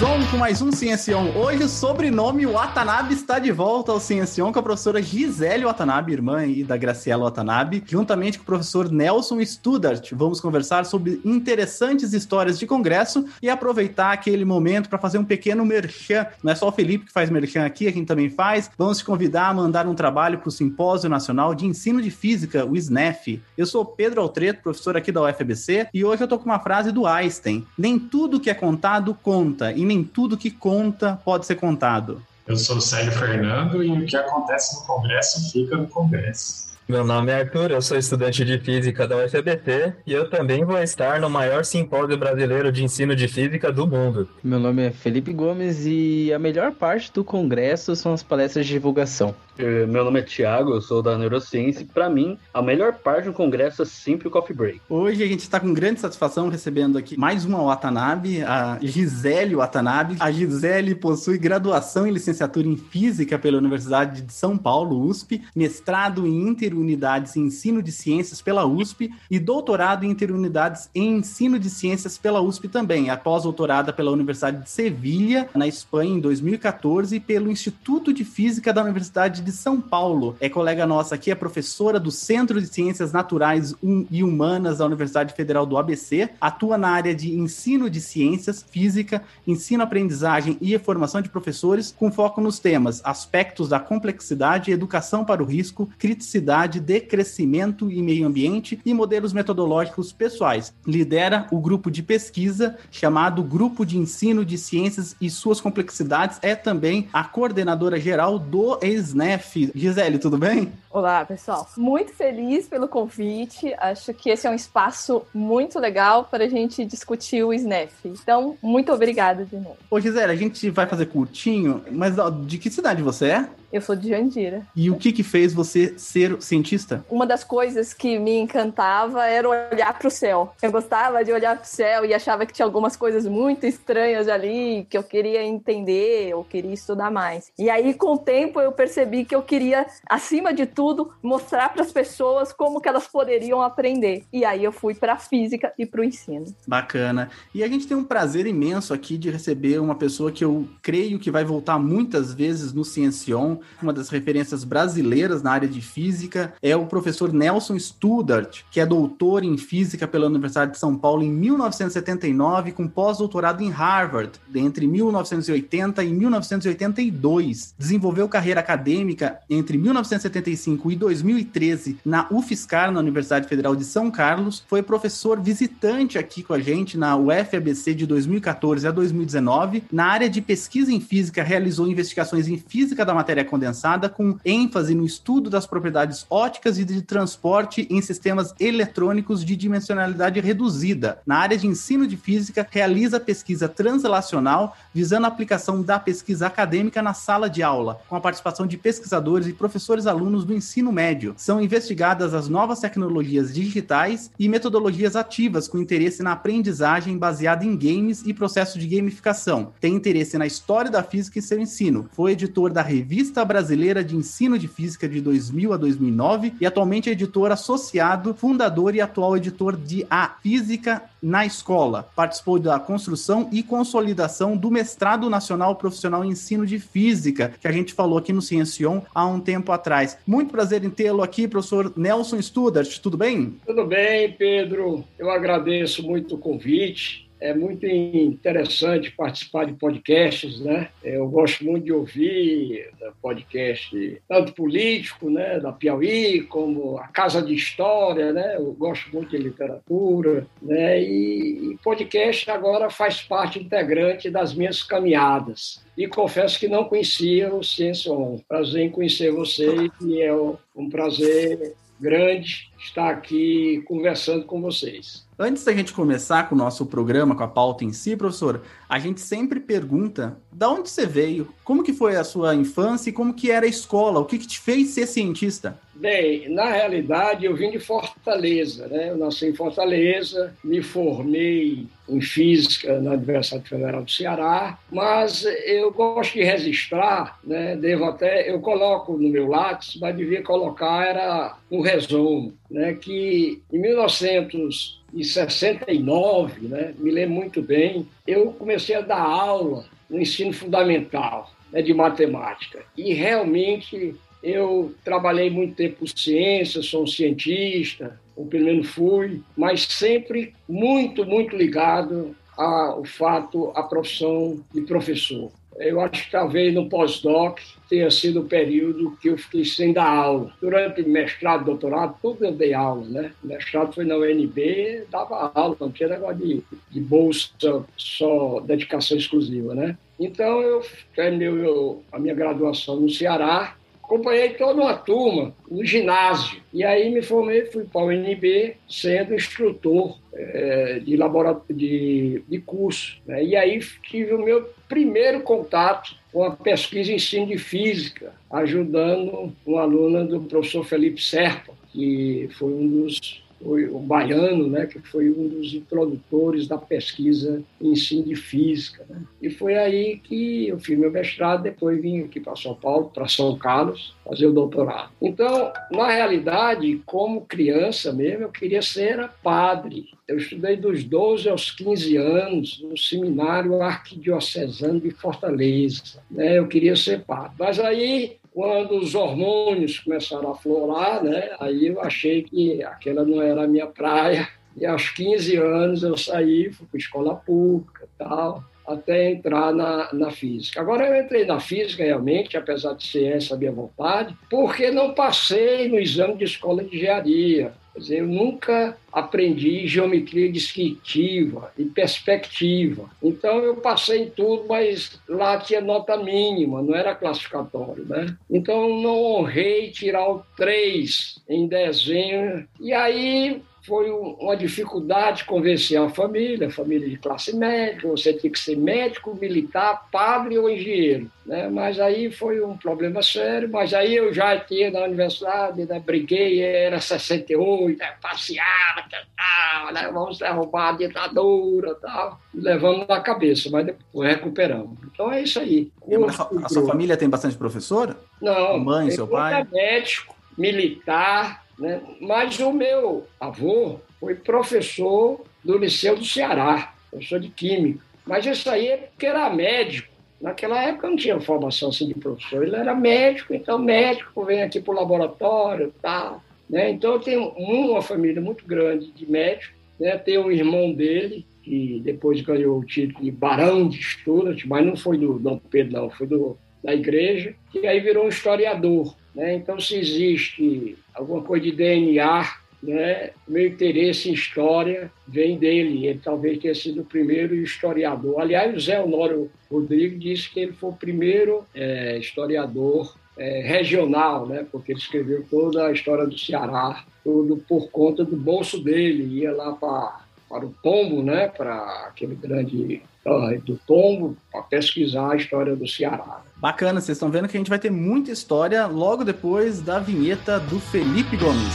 Estamos on com mais um Ciencion. Hoje o sobrenome Watanabe está de volta ao Ciencion com a professora Gisele Watanabe, irmã da Graciela Watanabe, juntamente com o professor Nelson Studart. Vamos conversar sobre interessantes histórias de congresso e aproveitar aquele momento para fazer um pequeno merchan. Não é só o Felipe que faz merchan aqui, a gente também faz. Vamos te convidar a mandar um trabalho para o Simpósio Nacional de Ensino de Física, o SNEF. Eu sou Pedro Altreto, professor aqui da UFBC, e hoje eu tô com uma frase do Einstein. Nem tudo que é contado conta conta e nem tudo que conta pode ser contado. Eu sou o Célio Fernando e o que acontece no Congresso fica no Congresso. Meu nome é Arthur, eu sou estudante de Física da UFBT e eu também vou estar no maior simpósio brasileiro de ensino de Física do mundo. Meu nome é Felipe Gomes e a melhor parte do congresso são as palestras de divulgação. Meu nome é Thiago, eu sou da Neurociência e para mim a melhor parte do congresso é sempre o coffee break. Hoje a gente está com grande satisfação recebendo aqui mais uma Watanabe, a Gisele Watanabe. A Gisele possui graduação em licenciatura em Física pela Universidade de São Paulo, USP, mestrado em Interunidades em Ensino de Ciências pela USP e doutorado em Interunidades em Ensino de Ciências pela USP também, após doutorada pela Universidade de Sevilha, na Espanha, em 2014, e pelo Instituto de Física da Universidade de São Paulo. É colega nossa aqui, é professora do Centro de Ciências Naturais e Humanas da Universidade Federal do ABC. Atua na área de ensino de ciências, física, ensino-aprendizagem e formação de professores, com foco nos temas aspectos da complexidade, educação para o risco, criticidade, decrescimento e meio ambiente e modelos metodológicos pessoais. Lidera o grupo de pesquisa chamado Grupo de Ensino de Ciências e Suas Complexidades. É também a coordenadora geral do SNEF, Gisele, tudo bem? Olá, pessoal. Muito feliz pelo convite. Acho que esse é um espaço muito legal para a gente discutir o SNEF. Então, muito obrigada de novo. Ô, Gisele, a gente vai fazer curtinho, mas de que cidade você é? Eu sou de Jandira. E o que que fez você ser cientista? Uma das coisas que me encantava era olhar para o céu. Eu gostava de olhar para o céu e achava que tinha algumas coisas muito estranhas ali que eu queria entender ou queria estudar mais. E aí, com o tempo, eu percebi que eu queria, acima de tudo, mostrar para as pessoas como que elas poderiam aprender. E aí eu fui para a física e para o ensino. Bacana. E a gente tem um prazer imenso aqui de receber uma pessoa que eu creio que vai voltar muitas vezes no Ciencion uma das referências brasileiras na área de física é o professor Nelson Studart, que é doutor em física pela Universidade de São Paulo em 1979, com pós-doutorado em Harvard entre 1980 e 1982. Desenvolveu carreira acadêmica entre 1975 e 2013 na UFSCar, na Universidade Federal de São Carlos. Foi professor visitante aqui com a gente na UFABC de 2014 a 2019. Na área de pesquisa em física, realizou investigações em física da matéria condensada com ênfase no estudo das propriedades óticas e de transporte em sistemas eletrônicos de dimensionalidade reduzida. Na área de ensino de física, realiza pesquisa translacional visando a aplicação da pesquisa acadêmica na sala de aula, com a participação de pesquisadores e professores alunos do ensino médio. São investigadas as novas tecnologias digitais e metodologias ativas com interesse na aprendizagem baseada em games e processo de gamificação. Tem interesse na história da física e seu ensino. Foi editor da revista Brasileira de Ensino de Física de 2000 a 2009 e atualmente é editor associado, fundador e atual editor de A Física na Escola. Participou da construção e consolidação do Mestrado Nacional Profissional em Ensino de Física, que a gente falou aqui no Ciencion há um tempo atrás. Muito prazer em tê-lo aqui, professor Nelson Studart. Tudo bem? Tudo bem, Pedro. Eu agradeço muito o convite é muito interessante participar de podcasts, né? Eu gosto muito de ouvir podcast, tanto político, né, da Piauí, como a Casa de História, né? Eu gosto muito de literatura, né? E, e podcast agora faz parte integrante das minhas caminhadas. E confesso que não conhecia o Ciência On. Prazer em conhecer você e é um prazer grande estar aqui conversando com vocês. Antes da gente começar com o nosso programa, com a pauta em si, professor, a gente sempre pergunta da onde você veio? Como que foi a sua infância e como que era a escola? O que, que te fez ser cientista? Bem, na realidade eu vim de Fortaleza, né? Eu nasci em Fortaleza, me formei em física na Universidade Federal do Ceará, mas eu gosto de registrar, né? Devo até, eu coloco no meu lápis, mas devia colocar era um resumo, né? Que em 1969, né? Me lembro muito bem, eu comecei a dar aula no ensino fundamental né, de matemática e realmente eu trabalhei muito tempo com ciência, sou um cientista, ou pelo menos fui, mas sempre muito, muito ligado ao fato, à profissão de professor. Eu acho que talvez no pós-doc tenha sido o período que eu fiquei sem dar aula. Durante mestrado, doutorado, tudo eu dei aula, né? Mestrado foi na UNB, dava aula, não tinha negócio de, de bolsa, só dedicação exclusiva, né? Então eu terminei a minha graduação no Ceará, acompanhei toda uma turma no ginásio. E aí me formei, fui para o UNB sendo instrutor é, de de, de curso. Né? E aí tive o meu primeiro contato com a pesquisa em ensino de física, ajudando uma aluna do professor Felipe Serpa, que foi um dos foi o baiano, né, que foi um dos introdutores da pesquisa em ensino de física. Né? E foi aí que eu fiz meu mestrado, depois vim aqui para São Paulo, para São Carlos, fazer o doutorado. Então, na realidade, como criança mesmo, eu queria ser padre. Eu estudei dos 12 aos 15 anos no seminário arquidiocesano de Fortaleza. Né? Eu queria ser padre. Mas aí quando os hormônios começaram a florar, né, aí eu achei que aquela não era a minha praia. E aos 15 anos eu saí, fui para escola pública tal, até entrar na, na física. Agora eu entrei na física realmente, apesar de ser essa a minha vontade, porque não passei no exame de escola de engenharia. Quer dizer, eu nunca aprendi geometria descritiva e perspectiva. Então eu passei em tudo, mas lá tinha nota mínima, não era classificatório, né? Então não honrei tirar o 3 em desenho. E aí foi uma dificuldade convencer a família, a família de classe média, você tinha que ser médico, militar, padre ou engenheiro. Né? Mas aí foi um problema sério, mas aí eu já tinha na universidade, né? briguei, era 68, né? passeava, tal, né? vamos derrubar a ditadura tal. Levamos na cabeça, mas depois recuperamos. Então é isso aí. a, a sua família tem bastante professor? Não. Mãe, seu pai? É médico, militar, né? Mas o meu avô foi professor do Liceu do Ceará, professor de Química. Mas isso aí é porque era médico. Naquela época não tinha formação assim de professor. Ele era médico, então médico vem aqui para o laboratório tal. Né? Então eu tenho uma família muito grande de médicos. Né? Tem um irmão dele, que depois ganhou o título de Barão de Stuart, mas não foi do Dom Pedro, não, foi do, da igreja, e aí virou um historiador. Né? Então, se existe alguma coisa de DNA, né? meu interesse em história vem dele. Ele talvez tenha sido o primeiro historiador. Aliás, o Zé Honório Rodrigues disse que ele foi o primeiro é, historiador é, regional, né? porque ele escreveu toda a história do Ceará, tudo por conta do bolso dele. Ia lá para para o Tombo, né, para aquele grande uh, do Tombo, para pesquisar a história do Ceará. Bacana, vocês estão vendo que a gente vai ter muita história logo depois da vinheta do Felipe Gomes.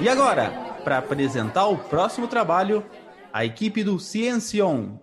E agora, para apresentar o próximo trabalho, a equipe do Ciencion.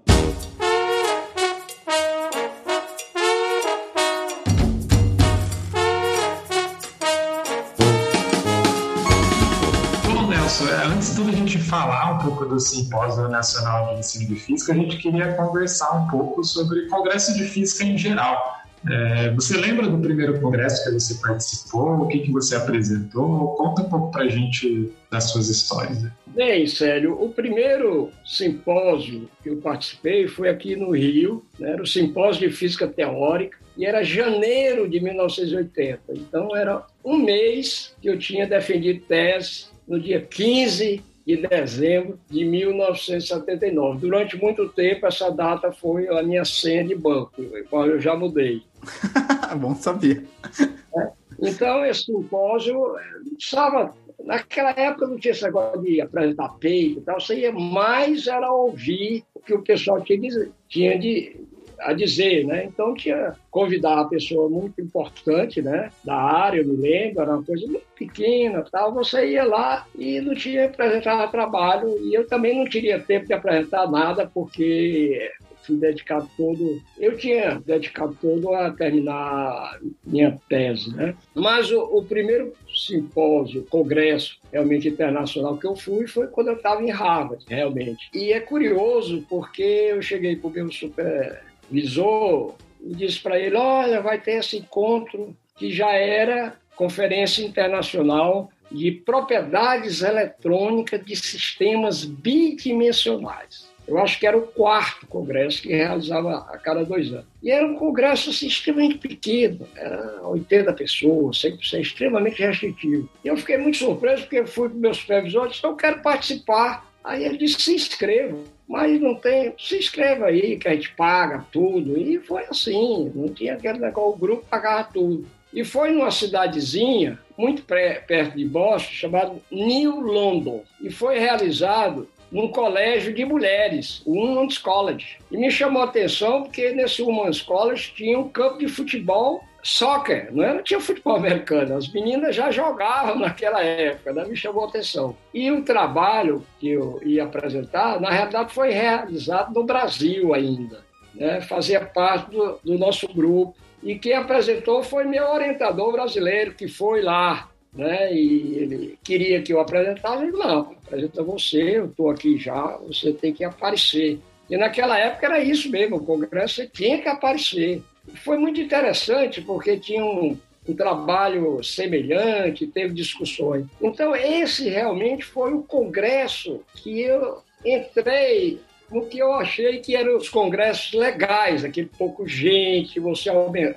Falar um pouco do Simpósio Nacional de Ensino de Física, a gente queria conversar um pouco sobre Congresso de Física em geral. É, você lembra do primeiro congresso que você participou? O que, que você apresentou? Conta um pouco para a gente das suas histórias. Né? Bem, sério, o primeiro simpósio que eu participei foi aqui no Rio, né? era o Simpósio de Física Teórica, e era janeiro de 1980. Então, era um mês que eu tinha defendido tese no dia 15 de dezembro de 1979. Durante muito tempo, essa data foi a minha senha de banco, qual eu já mudei. Bom saber. É. Então, esse simpósio estava Naquela época não tinha esse negócio de apresentar peito e tal, você ia mais era ouvir o que o pessoal tinha, tinha de, a dizer, né? Então tinha convidar uma pessoa muito importante, né? Da área, eu me lembro, era uma coisa muito pequena, tal. Você ia lá e não tinha apresentar trabalho e eu também não teria tempo de apresentar nada porque fui dedicado todo, eu tinha dedicado todo a terminar minha tese, né? Mas o, o primeiro simpósio, congresso realmente internacional que eu fui foi quando eu estava em Harvard, realmente. E é curioso porque eu cheguei para o meu supervisor e disse para ele, olha, vai ter esse encontro que já era Conferência Internacional de Propriedades Eletrônicas de Sistemas Bidimensionais. Eu acho que era o quarto congresso que realizava a cada dois anos. E era um congresso assim, extremamente pequeno, era 80 pessoas, 100%, extremamente restritivo. E eu fiquei muito surpreso porque fui para meus supervisor e disse: Eu quero participar. Aí ele disse: Se inscreva. Mas não tem, se inscreva aí, que a gente paga tudo. E foi assim, não tinha aquele negócio, o grupo pagava tudo. E foi numa cidadezinha, muito perto de Boston, chamada New London. E foi realizado num colégio de mulheres, o Women's College. E me chamou a atenção porque nesse Women's College tinha um campo de futebol soccer, não era tinha futebol americano, as meninas já jogavam naquela época, né? me chamou a atenção. E o trabalho que eu ia apresentar, na realidade, foi realizado no Brasil ainda, né? fazia parte do, do nosso grupo. E quem apresentou foi meu orientador brasileiro, que foi lá né? E ele queria que eu apresentasse, ele não, apresenta você, eu estou aqui já, você tem que aparecer. E naquela época era isso mesmo, o Congresso tinha que aparecer. Foi muito interessante porque tinha um, um trabalho semelhante, teve discussões. Então esse realmente foi o Congresso que eu entrei no que eu achei que eram os congressos legais, aquele pouco gente, você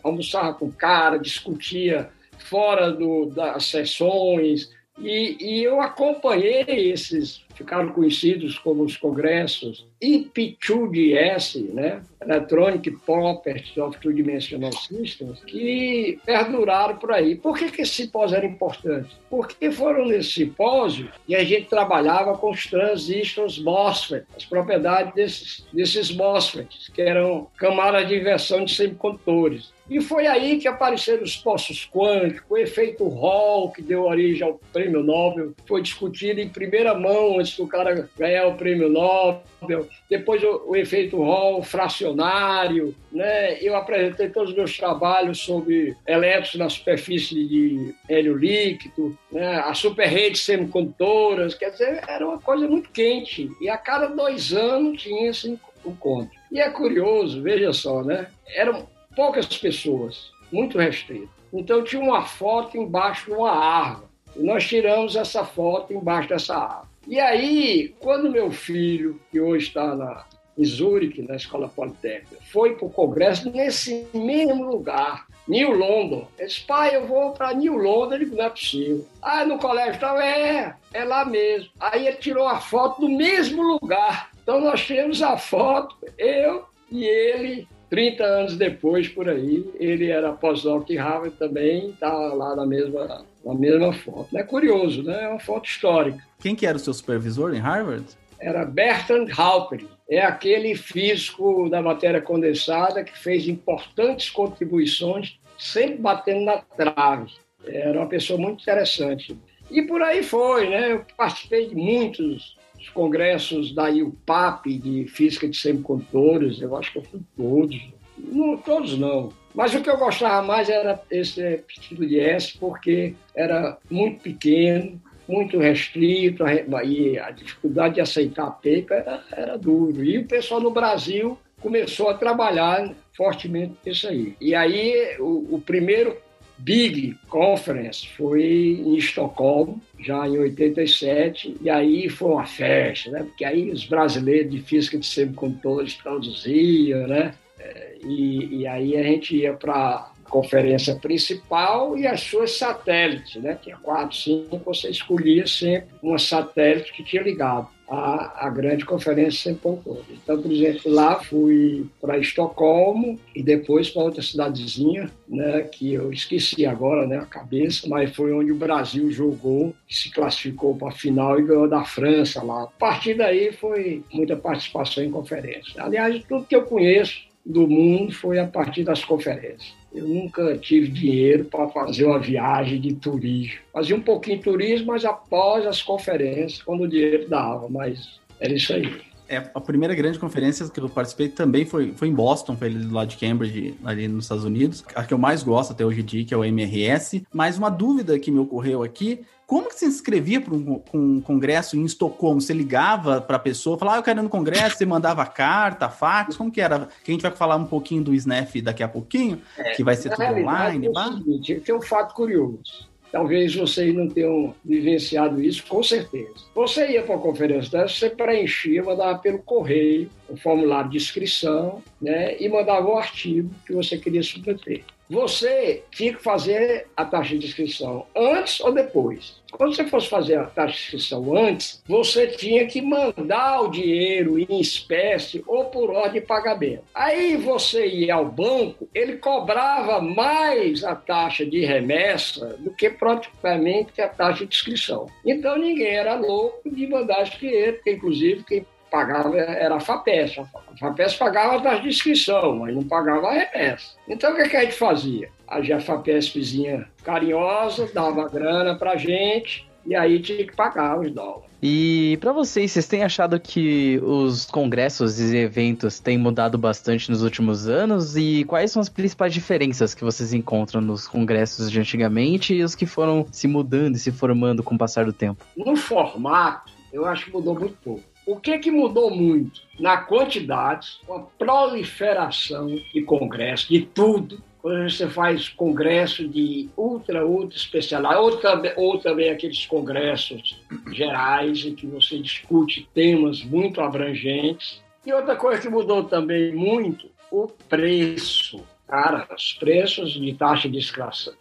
almoçava com o cara, discutia fora do, das sessões, e, e, eu acompanhei esses, ficaram conhecidos como os congressos IP2DS, né? Electronic Properties of Two Dimensional Systems, que perduraram por aí. Por que, que esse simpósio era importante? Porque foram nesse simpósio e a gente trabalhava com os transistores MOSFET, as propriedades desses, desses MOSFETs, que eram camadas de inversão de semicondutores. E foi aí que apareceram os poços quânticos, o efeito Hall, que deu origem ao prêmio Nobel, foi discutido em primeira mão antes do cara ganhar o prêmio Nobel. Depois o, o efeito Hall fracionário, né? Eu apresentei todos os meus trabalhos sobre elétrons na superfície de hélio líquido, né? a superrede semicondutoras, quer dizer, era uma coisa muito quente. E a cada dois anos tinha esse encontro. E é curioso, veja só, né? Eram poucas pessoas, muito restrito. Então tinha uma foto embaixo de uma árvore. E nós tiramos essa foto embaixo dessa árvore. E aí, quando meu filho, que hoje está na, em Zurique, na Escola Politécnica, foi para o congresso nesse mesmo lugar, New London. Ele disse, pai, eu vou para New London. Ele disse, não é possível. Ah, no colégio tal? É, é lá mesmo. Aí ele tirou a foto do mesmo lugar. Então nós temos a foto, eu e ele, 30 anos depois, por aí, ele era pós-doc em Harvard também, está lá na mesma, na mesma foto. É curioso, né? É uma foto histórica. Quem que era o seu supervisor em Harvard? Era Bertrand Halperin. É aquele físico da matéria condensada que fez importantes contribuições, sempre batendo na trave. Era uma pessoa muito interessante. E por aí foi, né? Eu participei de muitos os congressos da IUPAP de física de semicondutores, eu acho que eu fui todos. Não, todos não. Mas o que eu gostava mais era esse tipo de S, porque era muito pequeno, muito restrito, e a dificuldade de aceitar a paper era, era duro. E o pessoal no Brasil começou a trabalhar fortemente nisso aí. E aí, o, o primeiro Big Conference foi em Estocolmo, já em 87, e aí foi uma festa, né? Porque aí os brasileiros de física de semicondutores traduziam, né? É, e, e aí a gente ia para conferência principal e as suas satélites, né? Tinha quatro, cinco, você escolhia sempre uma satélite que tinha ligado a, a grande conferência sem todo. Então, por exemplo, lá fui para Estocolmo e depois para outra cidadezinha, né, que eu esqueci agora, né, a cabeça, mas foi onde o Brasil jogou, se classificou para a final e ganhou da França lá. A partir daí foi muita participação em conferência. Aliás, tudo que eu conheço do mundo foi a partir das conferências. Eu nunca tive dinheiro para fazer uma viagem de turismo. Fazia um pouquinho de turismo, mas após as conferências, quando o dinheiro dava, mas era isso aí. É, a primeira grande conferência que eu participei também foi, foi em Boston, foi lado de Cambridge, ali nos Estados Unidos. A que eu mais gosto até hoje em dia, que é o MRS. Mas uma dúvida que me ocorreu aqui como que você inscrevia para um, um, congresso em Estocolmo? Você ligava para a pessoa, falava, ah, eu quero ir no congresso, você mandava carta, fax, como que era? Que a gente vai falar um pouquinho do SNAF daqui a pouquinho, é, que vai ser tudo online. É o seguinte, tem um fato curioso. Talvez vocês não tenham vivenciado isso, com certeza. Você ia para uma conferência dessa, você preenchia, mandava pelo correio o formulário de inscrição, né, e mandava o artigo que você queria submeter você tinha que fazer a taxa de inscrição antes ou depois. Quando você fosse fazer a taxa de inscrição antes, você tinha que mandar o dinheiro em espécie ou por ordem de pagamento. Aí você ia ao banco, ele cobrava mais a taxa de remessa do que praticamente a taxa de inscrição. Então ninguém era louco de mandar esse dinheiro, porque inclusive quem pagava era a FAPES. A FAPES pagava a taxa de inscrição, mas não pagava a remessa. Então o que, que a gente fazia? A FAPESPzinha carinhosa dava grana pra gente e aí tinha que pagar os dólares. E para vocês, vocês têm achado que os congressos e eventos têm mudado bastante nos últimos anos? E quais são as principais diferenças que vocês encontram nos congressos de antigamente e os que foram se mudando e se formando com o passar do tempo? No formato, eu acho que mudou muito pouco. O que, que mudou muito? Na quantidade, com a proliferação de congressos, de tudo. Você faz congresso de ultra, ultra especialidade, ou também, ou também aqueles congressos gerais em que você discute temas muito abrangentes. E outra coisa que mudou também muito, o preço. Cara, os preços de taxa de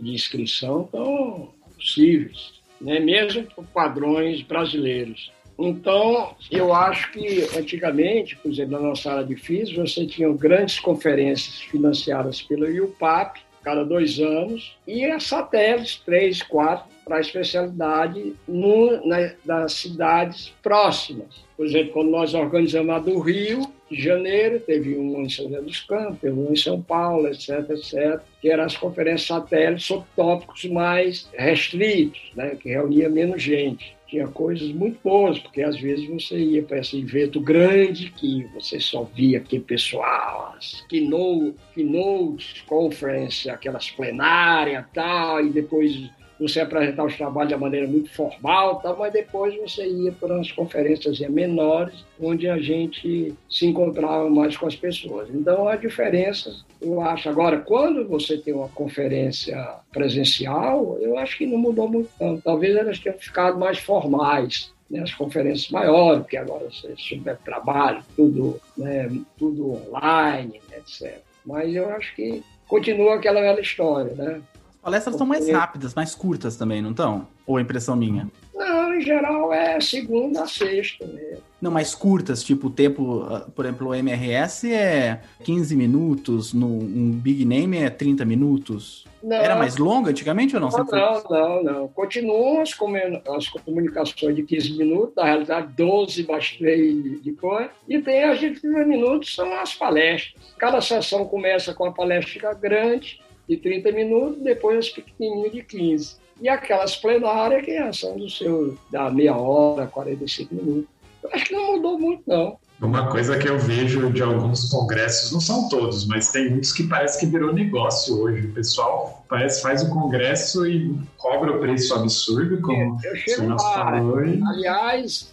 inscrição estão possíveis, né? mesmo por padrões brasileiros. Então, eu acho que antigamente, por exemplo, na nossa área de física, você tinha grandes conferências financiadas pelo IUPAP, cada dois anos, e as satélites, três, quatro, para a especialidade no, das cidades próximas. Por exemplo, quando nós organizamos a do Rio de Janeiro, teve uma em São José dos Campos, teve uma em São Paulo, etc, etc, que eram as conferências satélites sobre tópicos mais restritos, né, que reunia menos gente tinha coisas muito boas, porque às vezes você ia para esse evento grande que você só via aquele pessoal, as keynote, keynote conference, aquelas plenárias tal, e depois você apresentar os trabalhos de maneira muito formal, tá? mas depois você ia para umas conferências menores, onde a gente se encontrava mais com as pessoas. Então, a diferença, eu acho. Agora, quando você tem uma conferência presencial, eu acho que não mudou muito tanto. Talvez elas tenham ficado mais formais. Né, as conferências maiores, porque agora você souber trabalho, tudo, né, tudo online, etc. Mas eu acho que continua aquela velha história, né? Palestras estão mais rápidas, mais curtas também, não estão? Ou é impressão minha? Não, em geral é segunda a sexta mesmo. Não, mais curtas, tipo o tempo, ah, por exemplo, o MRS é 15 minutos, no, um Big Name é 30 minutos. Não, Era mais longa antigamente ou não? Não, não, não, não. Continuam as, as comunicações de 15 minutos, na realidade 12 mais 3 de cor, e tem as de 30 minutos, são as palestras. Cada sessão começa com a palestra grande, de 30 minutos, depois as pequenininhas de 15. E aquelas plenárias que são do seu, da meia hora, 45 minutos. Eu acho que não mudou muito, não. Uma coisa que eu vejo de alguns congressos, não são todos, mas tem muitos que parece que virou negócio hoje. O pessoal parece faz o congresso e cobra o preço absurdo, como eu chego o falou. Aliás,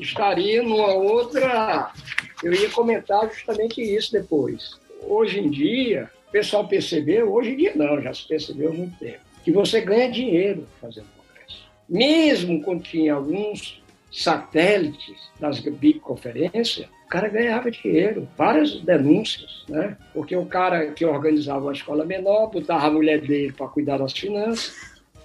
estaria numa outra. Eu ia comentar justamente isso depois. Hoje em dia, o pessoal percebeu, hoje em dia não, já se percebeu há muito tempo, que você ganha dinheiro fazendo congresso. Mesmo quando tinha alguns satélites das big conferências, O cara ganhava dinheiro, várias denúncias, né? Porque o cara que organizava uma escola menor botava a mulher dele para cuidar das finanças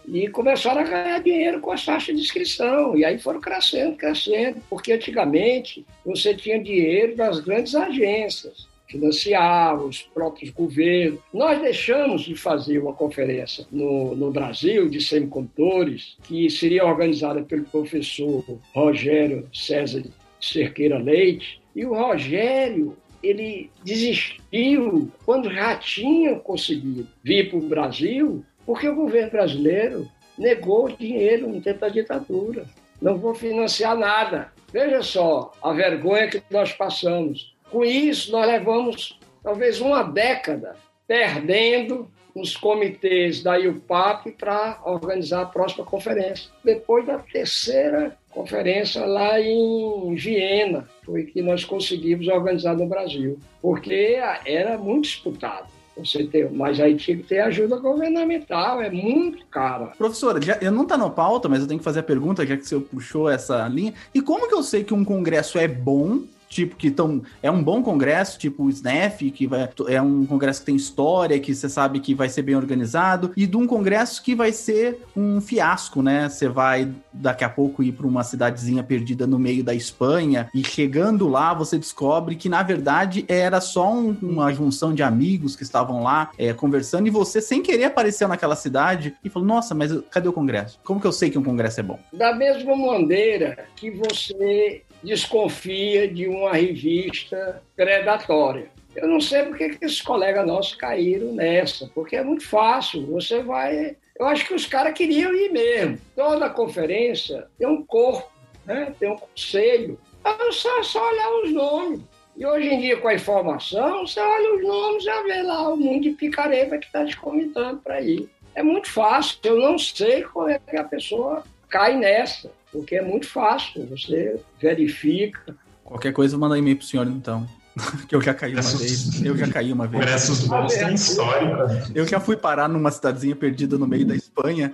e começaram a ganhar dinheiro com as taxas de inscrição. E aí foram crescendo, crescendo, porque antigamente você tinha dinheiro das grandes agências financiar os próprios governos. Nós deixamos de fazer uma conferência no, no Brasil de semicondutores, que seria organizada pelo professor Rogério César Cerqueira Leite, e o Rogério ele desistiu quando já tinha conseguido vir para o Brasil, porque o governo brasileiro negou dinheiro no tempo da ditadura. Não vou financiar nada. Veja só a vergonha que nós passamos. Com isso, nós levamos talvez uma década perdendo nos comitês da IUPAP para organizar a próxima conferência. Depois da terceira conferência lá em Viena, foi que nós conseguimos organizar no Brasil, porque era muito disputado. Você tem, mas aí tinha que ter ajuda governamental, é muito caro. Professora, já, eu não está no pauta, mas eu tenho que fazer a pergunta, já que você puxou essa linha. E como que eu sei que um congresso é bom tipo que tão, é um bom congresso, tipo o SNEF, que vai, é um congresso que tem história, que você sabe que vai ser bem organizado, e de um congresso que vai ser um fiasco, né? Você vai daqui a pouco ir para uma cidadezinha perdida no meio da Espanha e chegando lá você descobre que na verdade era só um, uma junção de amigos que estavam lá é, conversando e você sem querer apareceu naquela cidade e falou: Nossa, mas cadê o congresso? Como que eu sei que um congresso é bom? Da mesma maneira que você desconfia de uma revista predatória. Eu não sei porque que esses colegas nossos caíram nessa, porque é muito fácil. Você vai. Eu acho que os caras queriam ir mesmo. Toda conferência tem um corpo, né? tem um conselho. É só, só olhar os nomes. E hoje em dia, com a informação, você olha os nomes e vê lá o mundo de picareta que está te convidando para ir. É muito fácil. Eu não sei como é que a pessoa cai nessa porque é muito fácil, você verifica. Qualquer coisa, manda e-mail pro senhor, então. que eu já caí uma vez. Eu já caí uma vez. Congressos bons têm história. Eu já fui parar numa cidadezinha perdida no meio da Espanha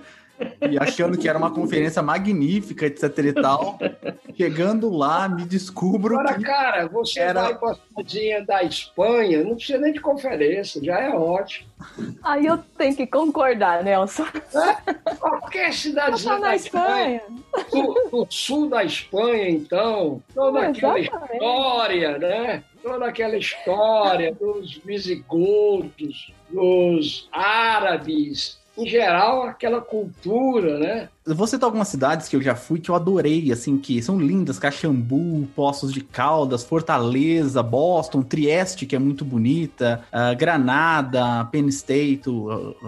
e achando que era uma conferência magnífica, etc e tal. Chegando lá, me descubro. Agora, que cara, você era... vai para a cidadinha da Espanha, não precisa nem de conferência, já é ótimo. Aí eu tenho que concordar, Nelson. É? Qualquer cidadezinha na Espanha. Do, sul da Espanha, então, toda aquela história, né? Toda aquela história dos visigodos, dos árabes, em geral, aquela cultura, né? Vou citar algumas cidades que eu já fui que eu adorei, assim, que são lindas: Caxambu, Poços de Caldas, Fortaleza, Boston, Trieste, que é muito bonita, uh, Granada, Penn State,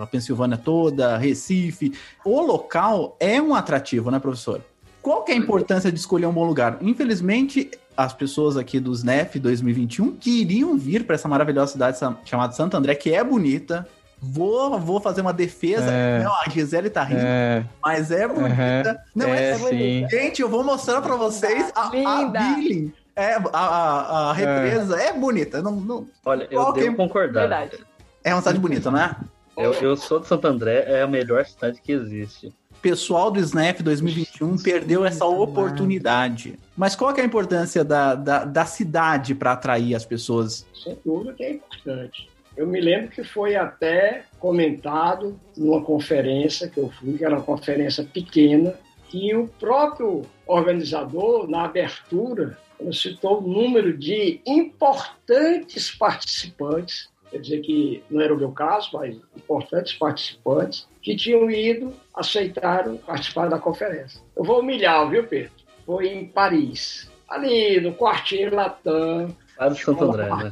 a Pensilvânia toda, Recife. O local é um atrativo, né, professor? Qual que é a importância de escolher um bom lugar? Infelizmente, as pessoas aqui do SNEF 2021 queriam vir para essa maravilhosa cidade chamada Santo André, que é bonita, Vou, vou fazer uma defesa. É, não, a Gisele tá rindo, é, mas é bonita. não é, é bonita. Gente, eu vou mostrar pra vocês a, a Billy. É, a, a, a represa é. é, bonita. Não, não, Olha, eu Qualquer... devo concordar. Verdade. É uma cidade bonita, não é? Eu, eu sou de Santo André, é a melhor cidade que existe. Pessoal do Snap 2021 perdeu essa oportunidade. Mas qual é a importância da, da, da cidade para atrair as pessoas? Sem dúvida que é importante. Eu me lembro que foi até comentado numa conferência que eu fui, que era uma conferência pequena, que o próprio organizador, na abertura, citou o número de importantes participantes, quer dizer que não era o meu caso, mas importantes participantes, que tinham ido, aceitaram participar da conferência. Eu vou humilhar, viu, Pedro? Foi em Paris, ali no quartinho Latam. Lá do Santo André, né?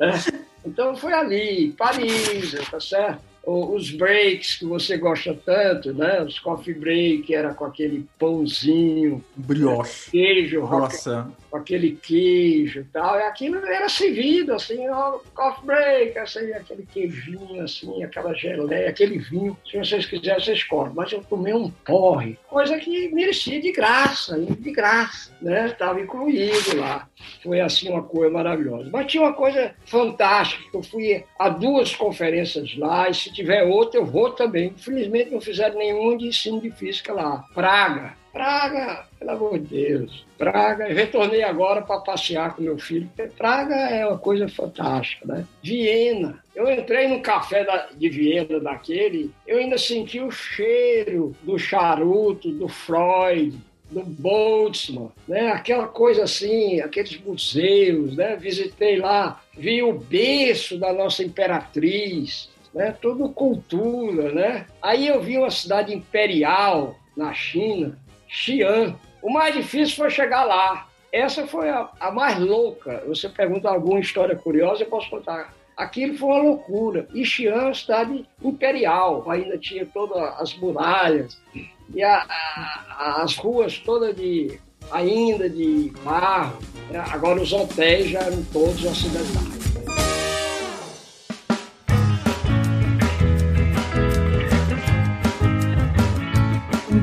Né? Então foi ali, Paris, tá certo? Os breaks que você gosta tanto, né? Os coffee break, era com aquele pãozinho, brioche, queijo, Nossa com aquele queijo e tal, e aquilo era servido, assim, ó, coffee break, assim, aquele queijinho, assim, aquela geleia, aquele vinho. Se vocês quiserem, vocês comem. Mas eu tomei um porre, coisa que merecia de graça, de graça, né? Estava incluído lá. Foi, assim, uma coisa maravilhosa. Mas tinha uma coisa fantástica, eu fui a duas conferências lá, e se tiver outra, eu vou também. Infelizmente, não fizeram nenhum de ensino de física lá. Praga, Praga, pelo amor de Deus. Praga, eu retornei agora para passear com meu filho, Praga é uma coisa fantástica, né? Viena. Eu entrei no café da, de Viena daquele, eu ainda senti o cheiro do charuto, do Freud, do Boltzmann, né? Aquela coisa assim, aqueles museus, né? Visitei lá, vi o berço da nossa imperatriz, né? Tudo cultura, né? Aí eu vi uma cidade imperial na China, Xi'an. O mais difícil foi chegar lá. Essa foi a, a mais louca. Você pergunta alguma história curiosa, eu posso contar. Aquilo foi uma loucura. E Xi'an é cidade imperial, ainda tinha todas as muralhas e a, a, as ruas todas de ainda de barro. Agora os hotéis já eram todos ocidentais.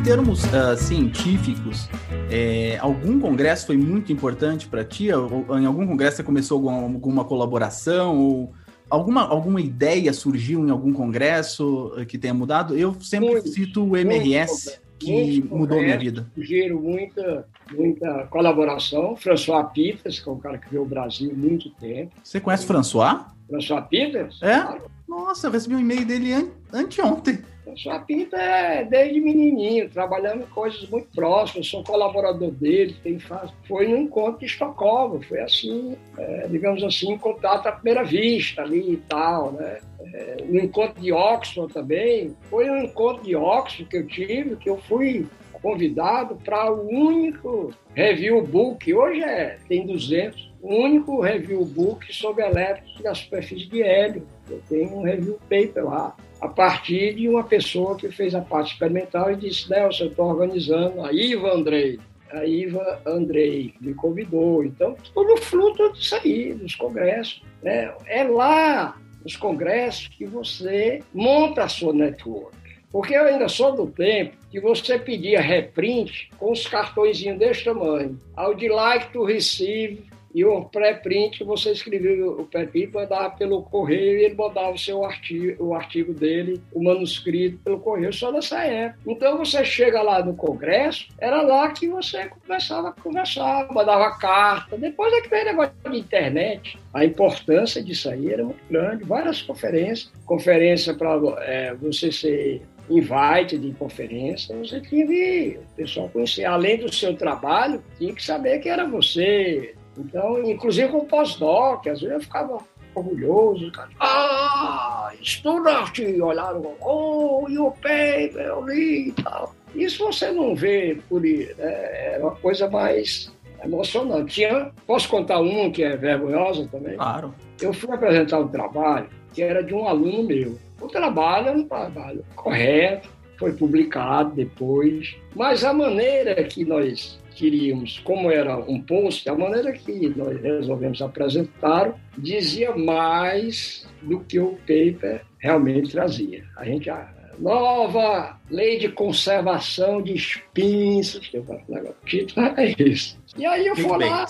Termos uh, científicos, é, algum congresso foi muito importante para ti? Ou, em algum congresso você começou alguma, alguma colaboração ou alguma, alguma ideia surgiu em algum congresso eh, que tenha mudado? Eu sempre muito, cito o MRS, que mudou a minha vida. Surgiram muita, muita colaboração. François Peters, que é um cara que veio ao Brasil há muito tempo. Você conhece François? François Peters? É? Nossa, eu recebi um e-mail dele an anteontem. Sua Pinta é desde menininho, trabalhando em coisas muito próximas, sou colaborador dele, tem faz... foi no encontro de Estocolmo, foi assim, é, digamos assim, contato à primeira vista ali e tal, né? É, no encontro de Oxford também, foi um encontro de Oxford que eu tive, que eu fui convidado para o único review book, hoje é, tem 200, o único review book sobre elétricos da superfície de hélio. Eu tenho um review paper lá a partir de uma pessoa que fez a parte experimental e disse, Nelson, eu estou organizando, a Iva Andrei, a Iva Andrei me convidou. Então, tudo fruto disso aí, dos congressos. Né? É lá nos congressos que você monta a sua network. Porque eu ainda sou do tempo que você pedia reprint com os cartõezinhos desse tamanho. I would like to receive e o pré-print, você escrevia o pré-print, mandava pelo correio e ele mandava o seu artigo, o artigo dele, o manuscrito pelo correio, só nessa época. Então você chega lá no congresso, era lá que você começava a conversar, mandava carta. Depois é que veio negócio de internet. A importância disso aí era muito grande. Várias conferências, conferência para é, você ser invite de conferência, você tinha que o pessoal conhecer. Além do seu trabalho, tinha que saber que era você, então, inclusive com pós-doc, às vezes eu ficava orgulhoso. Cara. Ah, estudante! Olharam, oh, e o paper, eu li e tal. Isso você não vê por aí, né? é uma coisa mais emocionante. Tinha, posso contar um que é vergonhosa também? Claro. Eu fui apresentar um trabalho que era de um aluno meu. O trabalho era um trabalho correto, foi publicado depois, mas a maneira que nós queríamos, como era um post, a maneira que nós resolvemos apresentar dizia mais do que o paper realmente trazia. A gente a nova lei de conservação de espinhos, que o título é isso. E aí eu fui lá,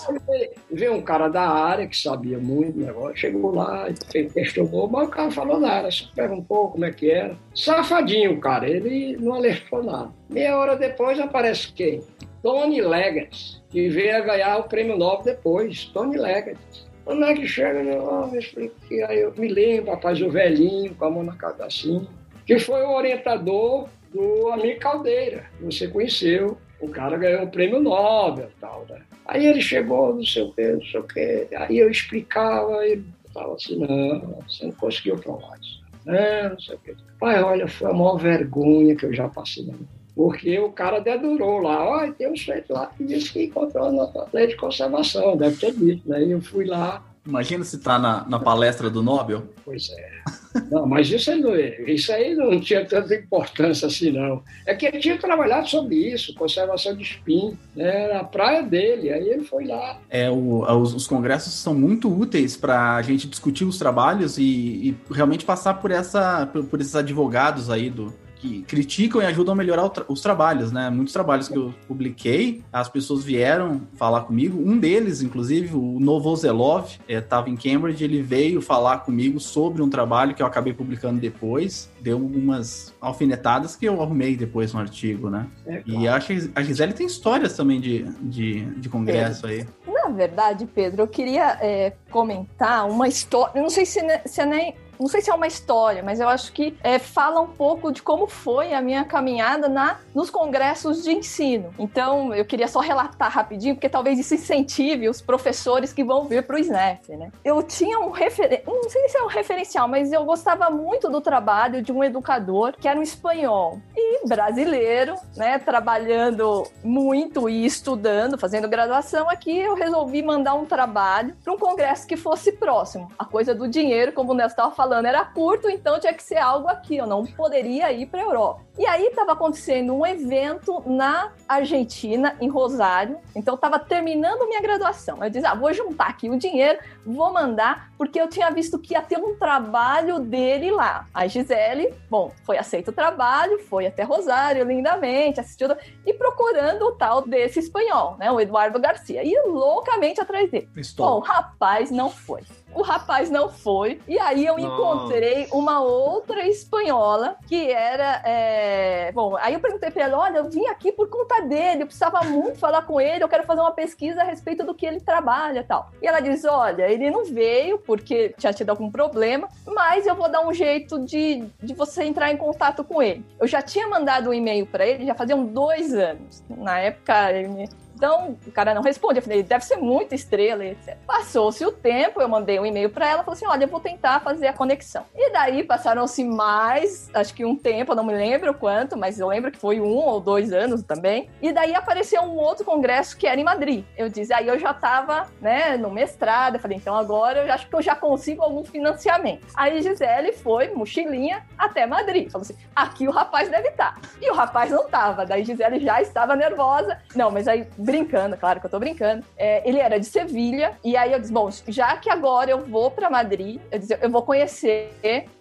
veio um cara da área que sabia muito negócio, chegou lá, questionou, mas o cara falou nada, só perguntou como é que era. Safadinho cara, ele não alertou nada. Meia hora depois aparece quem? Tony Leggett, que veio a ganhar o prêmio Nobel depois. Tony Leggett. Quando é que chega, eu, me expliquei, aí eu me lembro, rapaz, o velhinho, com a mão na cara assim, que foi o orientador do amigo Caldeira, você conheceu. O cara ganhou o prêmio Nobel e tal, né? Aí ele chegou, não sei o quê, não sei o quê. Aí eu explicava, ele falava assim, não, você não conseguiu provar isso. Não, não sei o quê. Pai, olha, foi a maior vergonha que eu já passei na minha porque o cara dedurou lá, ó, tem um sujeito lá que disse que encontrou a lei de conservação, deve ter dito, né? E eu fui lá. Imagina se tá na, na palestra do Nobel. Pois é. Não, mas isso aí, não, isso aí não tinha tanta importância assim, não. É que ele tinha trabalhado sobre isso, conservação de espinho, né? Era a praia dele, aí ele foi lá. É, o, os, os congressos são muito úteis para a gente discutir os trabalhos e, e, realmente passar por, essa, por, por esses advogados aí do, que criticam e ajudam a melhorar tra os trabalhos, né? Muitos trabalhos que eu publiquei, as pessoas vieram falar comigo. Um deles, inclusive, o Novozelov, estava é, em Cambridge, ele veio falar comigo sobre um trabalho que eu acabei publicando depois. Deu algumas alfinetadas que eu arrumei depois no artigo, né? É, claro. E acho que a Gisele tem histórias também de, de, de congresso aí. Na verdade, Pedro, eu queria é, comentar uma história. Não sei se, se é nem não sei se é uma história, mas eu acho que é, fala um pouco de como foi a minha caminhada na, nos congressos de ensino. Então, eu queria só relatar rapidinho, porque talvez isso incentive os professores que vão vir para o SNEF, né? Eu tinha um referencial, não sei se é um referencial, mas eu gostava muito do trabalho de um educador que era um espanhol e brasileiro, né? Trabalhando muito e estudando, fazendo graduação aqui, eu resolvi mandar um trabalho para um congresso que fosse próximo. A coisa do dinheiro, como o Nelson estava falando, falando, era curto, então tinha que ser algo aqui, eu não poderia ir para a Europa. E aí estava acontecendo um evento na Argentina, em Rosário, então estava terminando minha graduação. Eu disse, ah, vou juntar aqui o dinheiro, vou mandar, porque eu tinha visto que ia ter um trabalho dele lá. A Gisele, bom, foi aceito o trabalho, foi até Rosário lindamente, assistiu e procurando o tal desse espanhol, né, o Eduardo Garcia, e loucamente atrás dele. Estou. Bom, o rapaz não foi o rapaz não foi. E aí eu encontrei uma outra espanhola que era. É... Bom, aí eu perguntei pra ela: olha, eu vim aqui por conta dele, eu precisava muito falar com ele, eu quero fazer uma pesquisa a respeito do que ele trabalha e tal. E ela diz: olha, ele não veio porque tinha tido algum problema, mas eu vou dar um jeito de, de você entrar em contato com ele. Eu já tinha mandado um e-mail para ele, já faziam dois anos. Na época, ele me então, o cara não responde. Eu falei, deve ser muito estrela, etc. Passou-se o tempo, eu mandei um e-mail para ela, falei assim: olha, eu vou tentar fazer a conexão. E daí passaram-se mais, acho que um tempo, eu não me lembro quanto, mas eu lembro que foi um ou dois anos também. E daí apareceu um outro congresso que era em Madrid. Eu disse, aí eu já tava, né, no mestrado. Eu falei, então agora eu acho que eu já consigo algum financiamento. Aí Gisele foi, mochilinha, até Madrid. Falou assim: aqui o rapaz deve estar. Tá. E o rapaz não tava. Daí Gisele já estava nervosa. Não, mas aí brincando, claro que eu tô brincando. É, ele era de Sevilha, e aí eu disse: bom, já que agora eu vou para Madrid, eu, disse, eu vou conhecer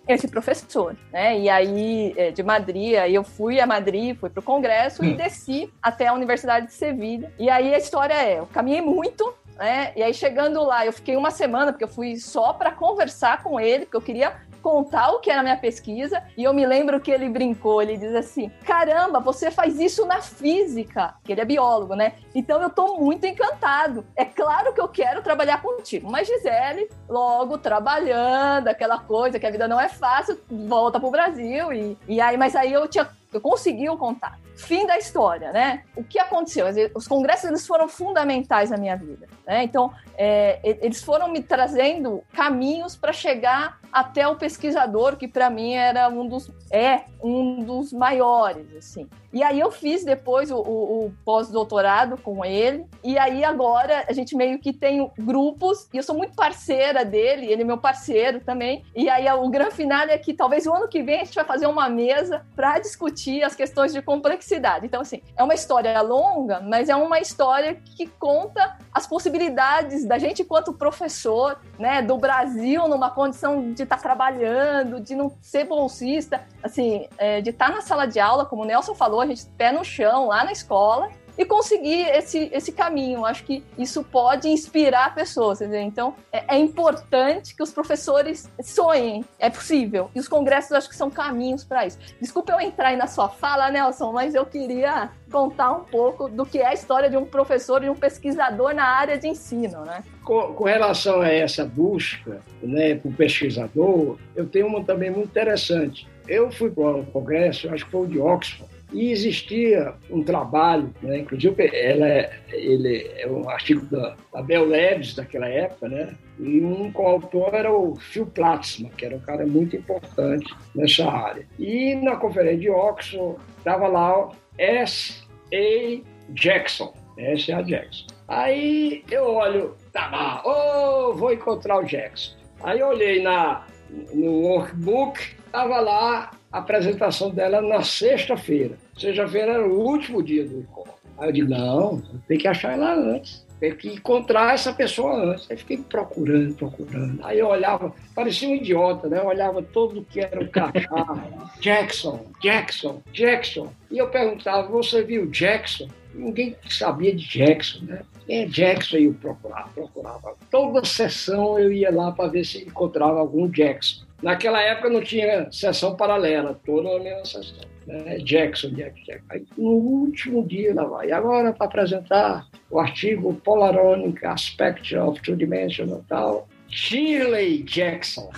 esse professor, né? E aí, é, de Madrid, aí eu fui a Madrid, fui pro congresso hum. e desci até a Universidade de Sevilha. E aí a história é: eu caminhei muito, né? E aí chegando lá, eu fiquei uma semana, porque eu fui só para conversar com ele, porque eu queria contar o que era a minha pesquisa, e eu me lembro que ele brincou, ele diz assim: "Caramba, você faz isso na física", que ele é biólogo, né? Então eu tô muito encantado. É claro que eu quero trabalhar contigo, mas Gisele, logo trabalhando, aquela coisa que a vida não é fácil, volta pro Brasil e, e aí, mas aí eu tinha eu consegui o contato. Fim da história, né? O que aconteceu? Os congressos eles foram fundamentais na minha vida. Né? Então, é, eles foram me trazendo caminhos para chegar até o pesquisador, que para mim era um dos é um dos maiores, assim. E aí eu fiz depois o, o, o pós-doutorado com ele. E aí agora a gente meio que tem grupos, e eu sou muito parceira dele, ele é meu parceiro também. E aí o grande final é que talvez o ano que vem a gente vai fazer uma mesa para discutir as questões de complexidade. Então, assim, é uma história longa, mas é uma história que conta as possibilidades da gente, enquanto professor, né, do Brasil, numa condição de estar tá trabalhando, de não ser bolsista, assim, é, de estar tá na sala de aula, como o Nelson falou, a gente pé no chão lá na escola, e conseguir esse, esse caminho. Acho que isso pode inspirar pessoas. Entendeu? Então, é, é, importante que os professores sonhem. É possível. E os congressos acho que são caminhos para isso. Desculpa eu entrar aí na sua fala, Nelson, mas eu queria contar um pouco do que é a história de um professor e um pesquisador na área de ensino, né? Com, com relação a essa busca, né, para o pesquisador, eu tenho uma também muito interessante. Eu fui para o congresso, acho que foi o de Oxford, e existia um trabalho, né? inclusive ela é, ele é um artigo da, Bell Labs daquela época, né? e um coautor era o Phil Platzman, que era um cara muito importante nessa área. E na conferência de Oxford estava lá S.A. Jackson, S.A. Jackson. Aí eu olho, tá lá, oh, vou encontrar o Jackson. Aí eu olhei na, no workbook, estava lá a apresentação dela na sexta-feira. Sexta-feira era o último dia do encontro. Aí eu digo, não, tem que achar ela antes. Tem que encontrar essa pessoa antes. Aí fiquei procurando, procurando. Aí eu olhava, parecia um idiota, né? Eu olhava todo que era o crachá. Jackson, Jackson, Jackson. E eu perguntava, você viu Jackson? Ninguém sabia de Jackson, né? Quem é Jackson? E eu procurava, procurava. Toda sessão eu ia lá para ver se encontrava algum Jackson. Naquela época não tinha sessão paralela, toda a mesma sessão. Né? Jackson, Jackson, Jackson. Aí, no último dia lá vai. E agora, para apresentar o artigo Polaronic Aspect of Two-Dimensional tal, Shirley Jackson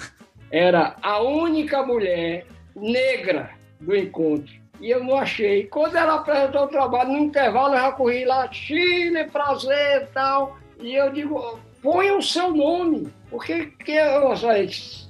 era a única mulher negra do encontro. E eu não achei. Quando ela apresentou o trabalho, no intervalo eu já corri lá, Chile, prazer e tal. E eu digo, põe o seu nome. Porque que eu sei,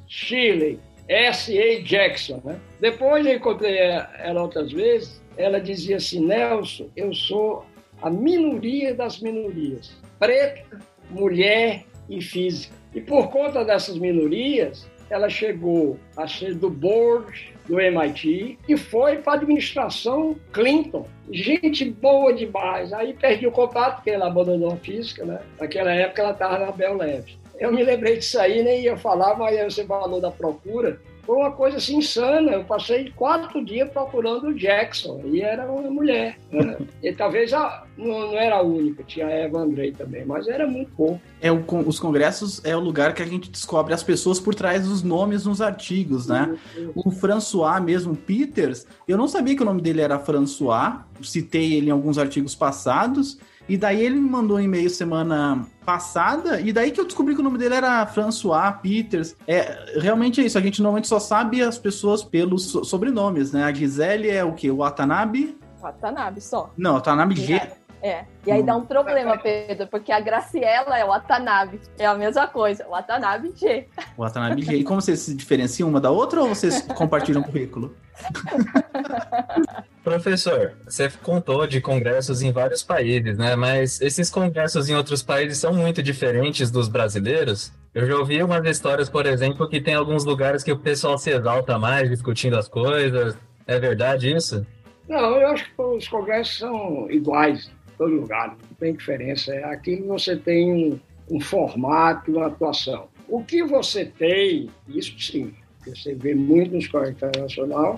Chile, S.A. Jackson, né? Depois eu encontrei ela outras vezes, ela dizia assim, Nelson, eu sou a minoria das minorias, preta, mulher e física. E por conta dessas minorias, ela chegou a ser do board do MIT e foi para a administração Clinton. Gente boa demais. Aí perdi o contato, porque ela abandonou a física, né? Naquela época ela estava na Bell Labs. Eu me lembrei disso aí, nem ia falar, mas você falou da procura foi uma coisa assim insana. Eu passei quatro dias procurando o Jackson e era uma mulher. Né? E talvez a, não, não, era a única, tinha a Eva Andrei também, mas era muito pouco. É o, os congressos é o lugar que a gente descobre as pessoas por trás dos nomes nos artigos, né? O François mesmo, Peters, eu não sabia que o nome dele era François, citei ele em alguns artigos passados. E daí ele me mandou um e-mail semana passada, e daí que eu descobri que o nome dele era François Peters. É, realmente é isso, a gente normalmente só sabe as pessoas pelos sobrenomes, né? A Gisele é o quê? O Watanabe? Watanabe só. Não, Watanabe G. É. É, e aí dá um problema, Pedro, porque a Graciela é o Watanabe. É a mesma coisa, o Watanabe G. O Watanabe G. E como vocês se diferenciam uma da outra ou vocês compartilham currículo? Professor, você contou de congressos em vários países, né? Mas esses congressos em outros países são muito diferentes dos brasileiros? Eu já ouvi umas histórias, por exemplo, que tem alguns lugares que o pessoal se exalta mais discutindo as coisas. É verdade isso? Não, eu acho que os congressos são iguais em todo lugar, não tem diferença. Aqui você tem um, um formato, uma atuação. O que você tem, isso sim, você vê muito no escola internacional,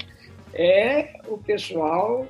é o pessoal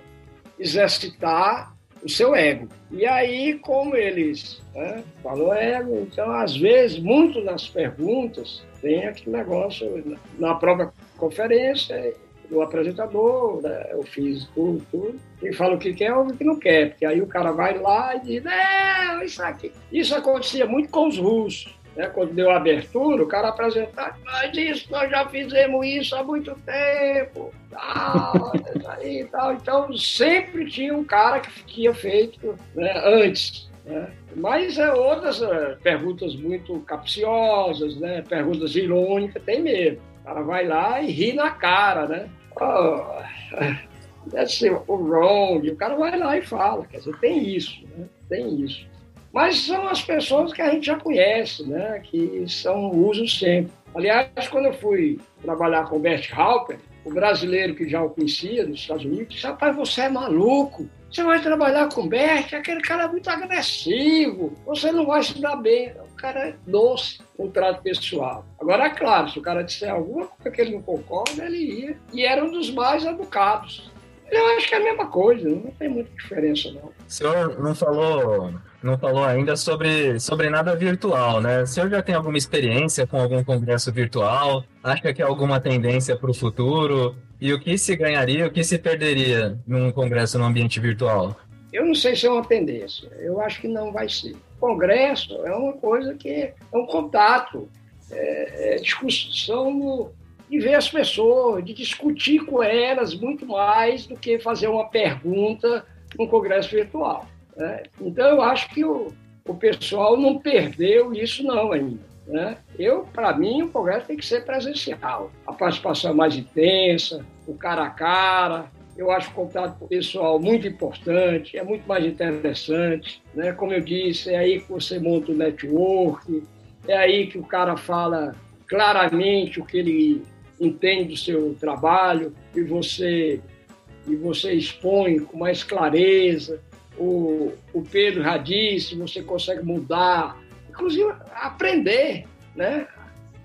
exercitar o seu ego. E aí, como eles né, falou ego, então, às vezes, muito nas perguntas, tem aquele negócio na própria conferência, o apresentador, né, eu fiz tudo, tudo, e fala o que quer ou o que não quer, porque aí o cara vai lá e diz, não, isso aqui. Isso acontecia muito com os russos. Né? Quando deu abertura, o cara apresentar, mas isso, nós já fizemos isso há muito tempo, tal, aí, tal. Então, sempre tinha um cara que tinha feito né, antes. Né? Mas é, outras é, perguntas muito capciosas, né? perguntas irônicas, tem mesmo. O cara vai lá e ri na cara, né? Oh, o wrong. O cara vai lá e fala. Quer dizer, tem isso, né? Tem isso. Mas são as pessoas que a gente já conhece, né? Que são uso sempre. Aliás, quando eu fui trabalhar com o Bert Halper, o brasileiro que já o conhecia nos Estados Unidos, disse, rapaz, você é maluco. Você vai trabalhar com o Bert, aquele cara é muito agressivo, você não vai se dar bem. O cara é doce com o trato pessoal. Agora, é claro, se o cara disser alguma coisa que ele não concorda, ele ia. E era um dos mais educados. Eu acho que é a mesma coisa, não tem muita diferença, não. O senhor não falou não falou ainda sobre, sobre nada virtual, né? O senhor já tem alguma experiência com algum congresso virtual? Acha que há alguma tendência para o futuro? E o que se ganharia, o que se perderia num congresso no ambiente virtual? Eu não sei se é uma tendência. Eu acho que não vai ser. Congresso é uma coisa que é um contato, é, é discussão no, de ver as pessoas, de discutir com elas muito mais do que fazer uma pergunta num congresso virtual. Né? Então, eu acho que o, o pessoal não perdeu isso não ainda. Né? Eu, para mim, o congresso tem que ser presencial. A participação é mais intensa, o cara a cara. Eu acho o contato pessoal muito importante, é muito mais interessante. Né? Como eu disse, é aí que você monta o network, é aí que o cara fala claramente o que ele entende do seu trabalho e você, e você expõe com mais clareza o, o Pedro já disse, você consegue mudar, inclusive aprender, né?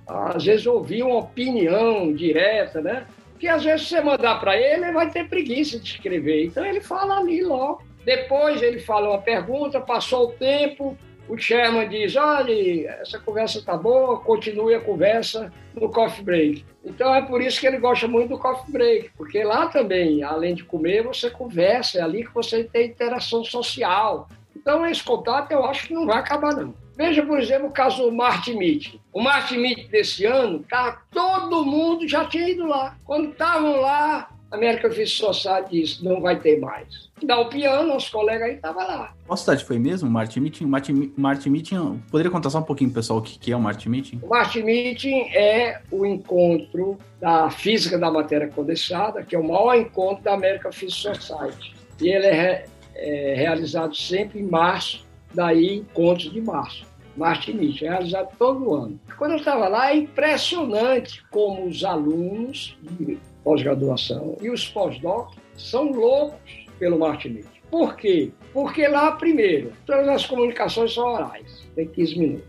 Às vezes ouvir uma opinião direta, né? Porque às vezes você mandar para ele, ele vai ter preguiça de escrever. Então ele fala ali logo. Depois ele fala uma pergunta, passou o tempo, o chairman diz: olha, essa conversa tá boa, continue a conversa no coffee break. Então é por isso que ele gosta muito do coffee break, porque lá também, além de comer, você conversa, é ali que você tem interação social. Então esse contato eu acho que não vai acabar não. Veja, por exemplo, o caso do Martin Meet. O Martin Meet desse ano, tá, todo mundo já tinha ido lá. Quando estavam lá, American Physics Society disse, não vai ter mais. Dá o piano, os colegas aí estavam lá. Qual cidade foi mesmo? Martin Meeting? Martin, Martin Meeting, poderia contar só um pouquinho, pessoal, o que é o Martin Meeting? O Martin Meeting é o encontro da física da matéria condensada, que é o maior encontro da American Physics Society. E ele é, é realizado sempre em março, daí encontros de março. Martin Meeting, é realizado todo ano. Quando eu estava lá, é impressionante como os alunos de pós-graduação e os pós-doc são loucos pelo Martin Por quê? Porque lá, primeiro, todas as comunicações são orais, tem 15 minutos.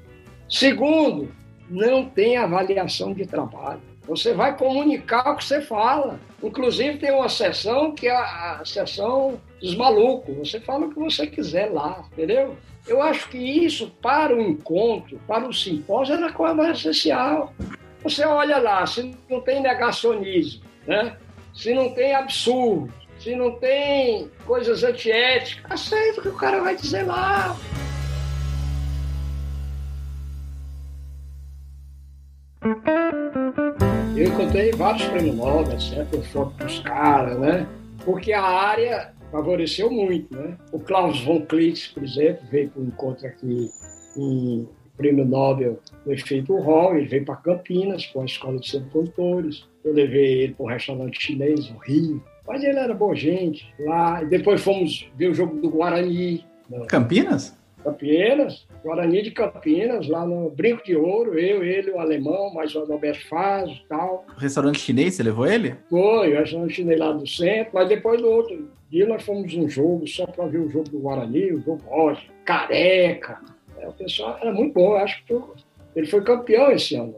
Segundo, não tem avaliação de trabalho. Você vai comunicar o que você fala. Inclusive, tem uma sessão que é a, a sessão dos malucos. Você fala o que você quiser lá, entendeu? Eu acho que isso, para o encontro, para o simpósio, é a coisa mais essencial. Você olha lá, se não tem negacionismo, né? se não tem absurdo, se não tem coisas antiéticas, aceita o que o cara vai dizer lá. Eu encontrei vários prêmios Nobel? Eu foto dos caras, né? Porque a área favoreceu muito, né? O Klaus von Klitz, por exemplo, veio para um encontro aqui em prêmio Nobel do efeito Hall, ele veio para Campinas, com a escola de semicondutores. Eu levei ele para um restaurante chinês no Rio. Mas ele era boa gente lá. E depois fomos ver o jogo do Guarani. Campinas? Campinas, Guarani de Campinas, lá no Brinco de Ouro, eu, ele, o alemão, mais o Adalberto Faz e tal. O restaurante chinês, você levou ele? Foi, o restaurante chinês lá do centro, mas depois do outro dia nós fomos um jogo só para ver o jogo do Guarani, o jogo ótimo, careca. É, o pessoal era muito bom, eu acho que ele foi campeão esse ano.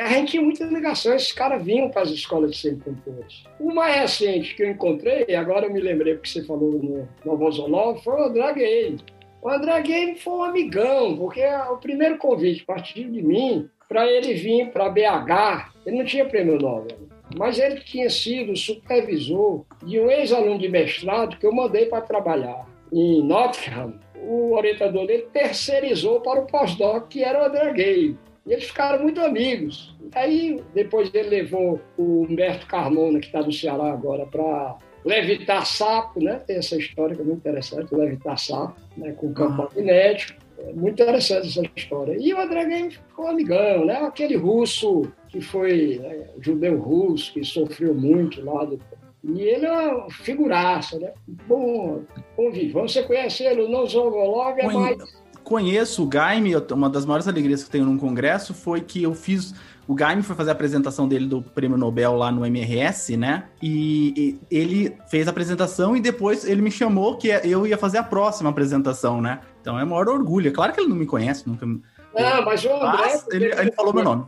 A gente tinha muita ligação, esses caras vinham para as escolas de semicondutores. O mais recente que eu encontrei, agora eu me lembrei porque você falou no Novozolov, foi o André Gay. O André Gay foi um amigão, porque o primeiro convite partiu de mim para ele vir para BH. Ele não tinha prêmio Nobel, mas ele tinha sido supervisor de um ex-aluno de mestrado que eu mandei para trabalhar em Nottingham. O orientador dele terceirizou para o pós-doc, que era o André Gay. E eles ficaram muito amigos. Aí, depois ele levou o Humberto Carmona, que está no Ceará agora, para levitar sapo, né? Tem essa história que é muito interessante, levitar sapo, né? com campo ah. magnético. É muito interessante essa história. E o André Game ficou amigão, né? Aquele russo que foi né, judeu russo, que sofreu muito lá. Do... E ele é uma figuraça, né? Bom, bom. Você conhece ele, o Nozongolog é mais conheço o Gaime, uma das maiores alegrias que eu tenho num congresso foi que eu fiz. O Gaime foi fazer a apresentação dele do prêmio Nobel lá no MRS, né? E, e, ele fez a apresentação e depois ele me chamou que eu ia fazer a próxima apresentação, né? Então é o maior orgulho. É claro que ele não me conhece, nunca. Não, mas o André. Mas ele, ele falou meu nome.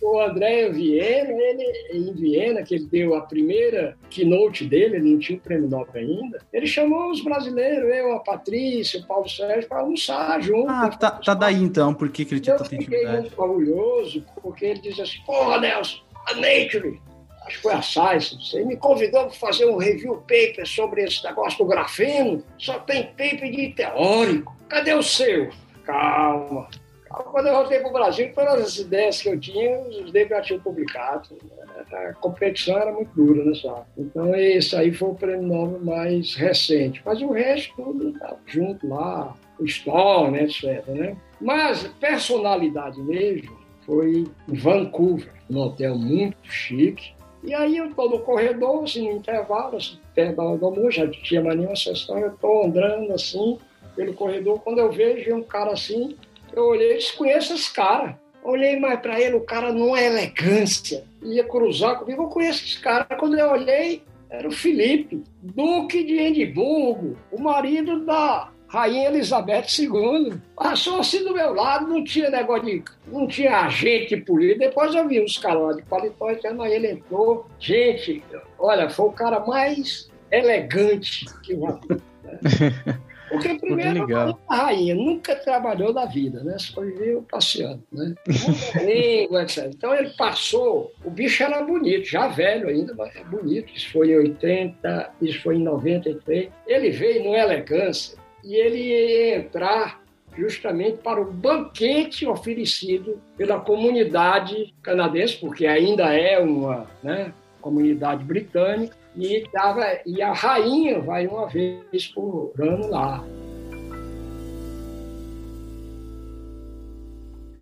O André Viena, ele, em Viena, que ele deu a primeira keynote dele, ele não tinha o prêmio Nobel ainda, ele chamou os brasileiros, eu, a Patrícia, o Paulo Sérgio, para almoçar junto. Ah, tá, tá daí então, por que, que ele tinha tanta intimidade? Eu fiquei muito orgulhoso, porque ele disse assim, porra, Nelson, a Nature, acho que foi a Science, você me convidou para fazer um review paper sobre esse negócio do grafeno, só tem paper de teórico, cadê o seu? Calma, quando eu voltei para o Brasil, todas as ideias que eu tinha, os livros já tinham publicado. A competição era muito dura né, Então, esse aí foi o prêmio Nobel mais recente. Mas o resto tudo estava junto lá, o Storm, etc. Né? Mas personalidade mesmo foi em Vancouver, num hotel muito chique. E aí eu estou no corredor, assim, no intervalo, assim, perto da hora do almoço, já tinha mais nenhuma sessão, eu estou andando assim, pelo corredor, quando eu vejo um cara assim, eu olhei e disse, conheço esse cara. Olhei mais para ele, o cara numa elegância. Ia cruzar comigo, eu conheço esse cara. Quando eu olhei, era o Felipe, Duque de Edimburgo, o marido da Rainha Elizabeth II. Passou assim do meu lado, não tinha negócio de. não tinha agente político. Depois eu vi uns caras lá de paletó, então aí ele entrou. Gente, olha, foi o cara mais elegante que eu vi. Né? Porque primeiro a rainha nunca trabalhou na vida, né? Só viveu passeando, né? língua, etc. Então ele passou, o bicho era bonito, já velho ainda, mas é bonito. Isso foi em 80, isso foi em 93. Ele veio no elegância e ele ia entrar justamente para o banquete oferecido pela comunidade canadense, porque ainda é uma né, comunidade britânica, e, tava, e a rainha vai uma vez por ano lá.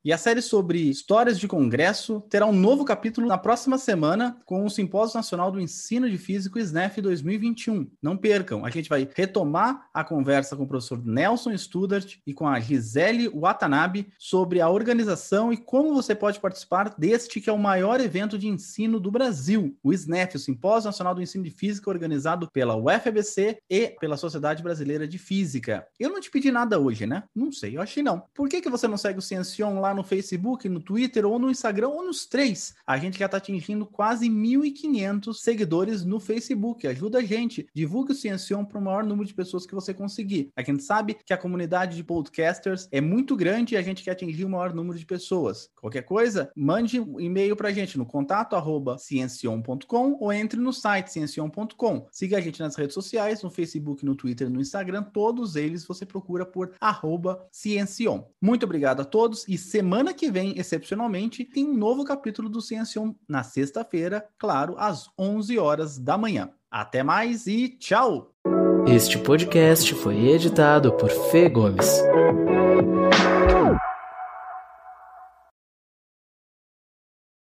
E a série sobre histórias de congresso terá um novo capítulo na próxima semana com o Simpósio Nacional do Ensino de Físico SNEF 2021. Não percam, a gente vai retomar a conversa com o professor Nelson Studart e com a Gisele Watanabe sobre a organização e como você pode participar deste que é o maior evento de ensino do Brasil, o SNEF, o Simpósio Nacional do Ensino de Física, organizado pela UFBC e pela Sociedade Brasileira de Física. Eu não te pedi nada hoje, né? Não sei, eu achei não. Por que, que você não segue o Ciencion lá no Facebook, no Twitter ou no Instagram ou nos três. A gente já está atingindo quase 1.500 seguidores no Facebook. Ajuda a gente. Divulgue o Ciencion para o maior número de pessoas que você conseguir. A gente sabe que a comunidade de podcasters é muito grande e a gente quer atingir o maior número de pessoas. Qualquer coisa, mande um e-mail para a gente no contato arroba ciencion.com ou entre no site ciencion.com. Siga a gente nas redes sociais, no Facebook, no Twitter, no Instagram. Todos eles você procura por arroba ciencion. Muito obrigado a todos e semana semana que vem, excepcionalmente, tem um novo capítulo do Ciencion na sexta-feira, claro, às 11 horas da manhã. Até mais e tchau! Este podcast foi editado por Fê Gomes.